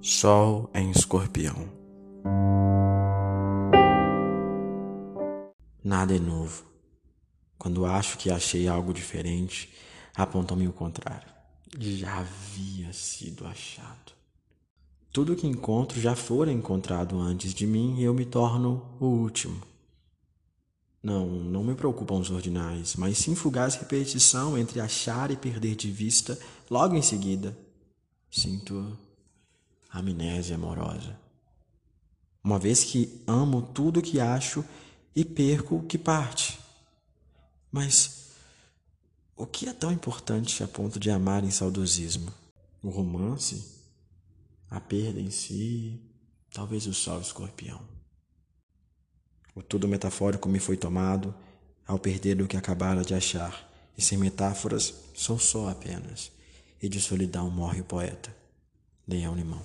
Sol em Escorpião. Nada é novo. Quando acho que achei algo diferente, apontam-me o contrário. Já havia sido achado. Tudo que encontro já fora encontrado antes de mim e eu me torno o último. Não, não me preocupam os ordinais, mas sim fugaz repetição entre achar e perder de vista logo em seguida. Sinto amnésia amorosa. Uma vez que amo tudo que acho e perco o que parte. Mas o que é tão importante a ponto de amar em saudosismo? O romance? a perda em si, talvez o sol escorpião. O tudo metafórico me foi tomado ao perder o que acabara de achar, e sem metáforas sou só apenas, e de solidão morre o poeta. Leão Limão.